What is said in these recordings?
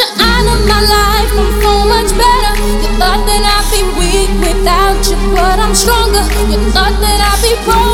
you out of my life. I'm so much better. You thought that I'd be weak without you, but I'm stronger. You thought that I'd be broke.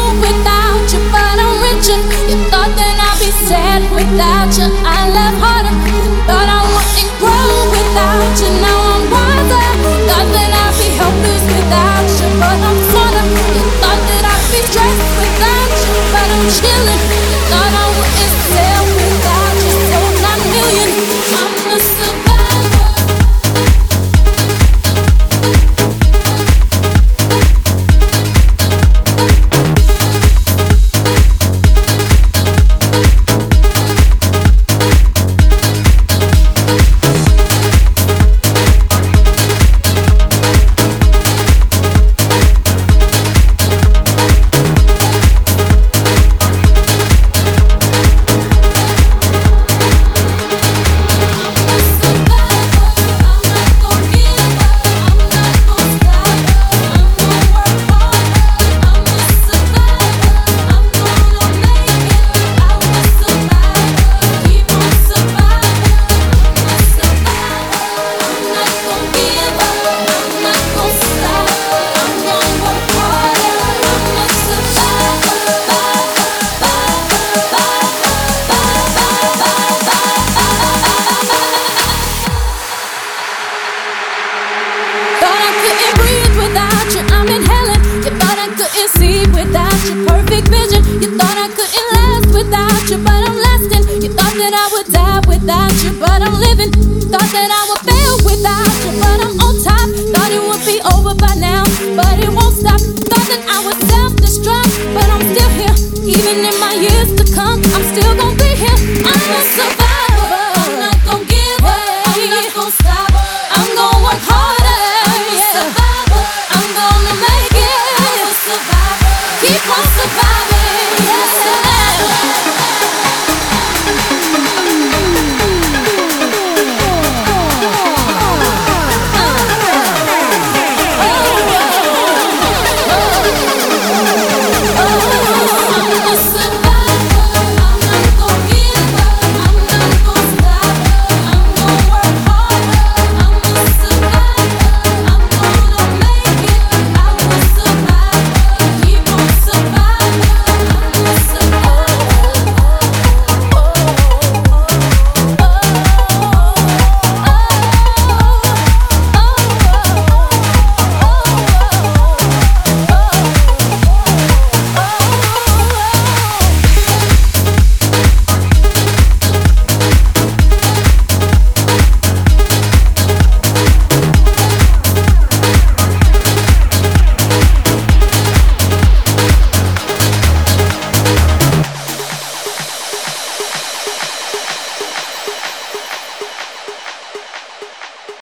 alive without you, but I'm living. Thought that I would fail without you, but I'm on top. Thought it would be over by now, but it won't stop. Thought that I would self destruct, but I'm still here. Even in my years to come, I'm still gonna be here. I'm gonna survive.